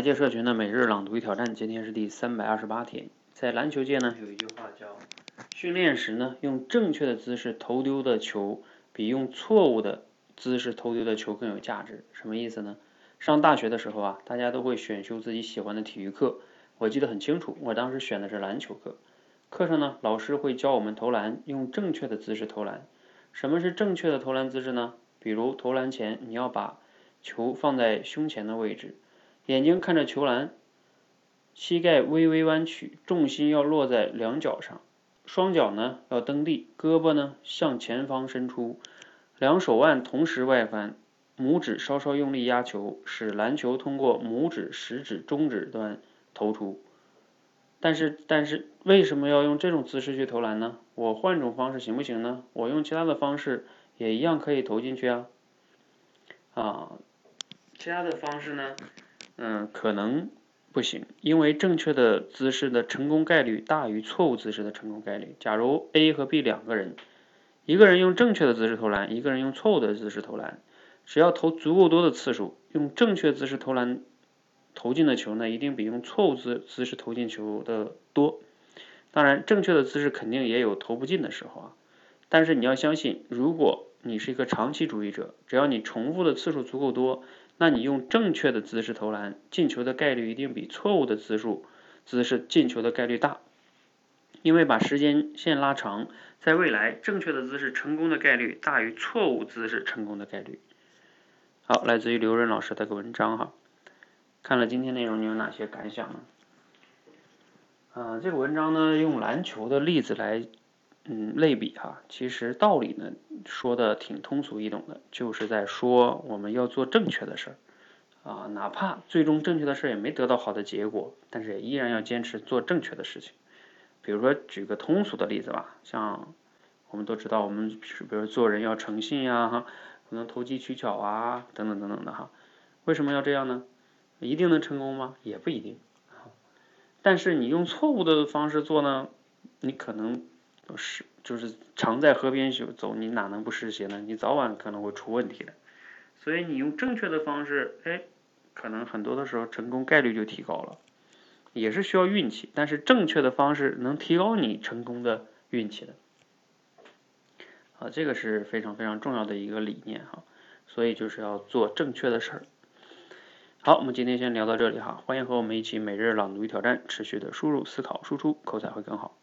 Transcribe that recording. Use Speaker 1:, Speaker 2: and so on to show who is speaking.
Speaker 1: 财界社群的每日朗读与挑战，今天是第三百二十八天。在篮球界呢，有一句话叫“训练时呢，用正确的姿势投丢的球，比用错误的姿势投丢的球更有价值”。什么意思呢？上大学的时候啊，大家都会选修自己喜欢的体育课，我记得很清楚，我当时选的是篮球课。课上呢，老师会教我们投篮，用正确的姿势投篮。什么是正确的投篮姿势呢？比如投篮前，你要把球放在胸前的位置。眼睛看着球篮，膝盖微微弯曲，重心要落在两脚上，双脚呢要蹬地，胳膊呢向前方伸出，两手腕同时外翻，拇指稍稍用力压球，使篮球通过拇指、食指、中指端投出。但是，但是为什么要用这种姿势去投篮呢？我换种方式行不行呢？我用其他的方式也一样可以投进去啊。啊，其他的方式呢？嗯，可能不行，因为正确的姿势的成功概率大于错误姿势的成功概率。假如 A 和 B 两个人，一个人用正确的姿势投篮，一个人用错误的姿势投篮，只要投足够多的次数，用正确姿势投篮投进的球呢，一定比用错误姿姿势投进球的多。当然，正确的姿势肯定也有投不进的时候啊。但是你要相信，如果你是一个长期主义者，只要你重复的次数足够多。那你用正确的姿势投篮，进球的概率一定比错误的姿势姿势进球的概率大，因为把时间线拉长，在未来正确的姿势成功的概率大于错误姿势成功的概率。好，来自于刘润老师的个文章哈，看了今天内容你有哪些感想呢？啊，这个文章呢用篮球的例子来。嗯，类比哈，其实道理呢说的挺通俗易懂的，就是在说我们要做正确的事儿啊，哪怕最终正确的事儿也没得到好的结果，但是也依然要坚持做正确的事情。比如说举个通俗的例子吧，像我们都知道，我们比如做人要诚信呀，哈，不能投机取巧啊，等等等等的哈。为什么要这样呢？一定能成功吗？也不一定。但是你用错误的方式做呢，你可能。是，就是常在河边走，你哪能不湿鞋呢？你早晚可能会出问题的。所以你用正确的方式，哎，可能很多的时候成功概率就提高了，也是需要运气，但是正确的方式能提高你成功的运气的。啊，这个是非常非常重要的一个理念哈。所以就是要做正确的事儿。好，我们今天先聊到这里哈，欢迎和我们一起每日朗读与挑战，持续的输入、思考、输出，口才会更好。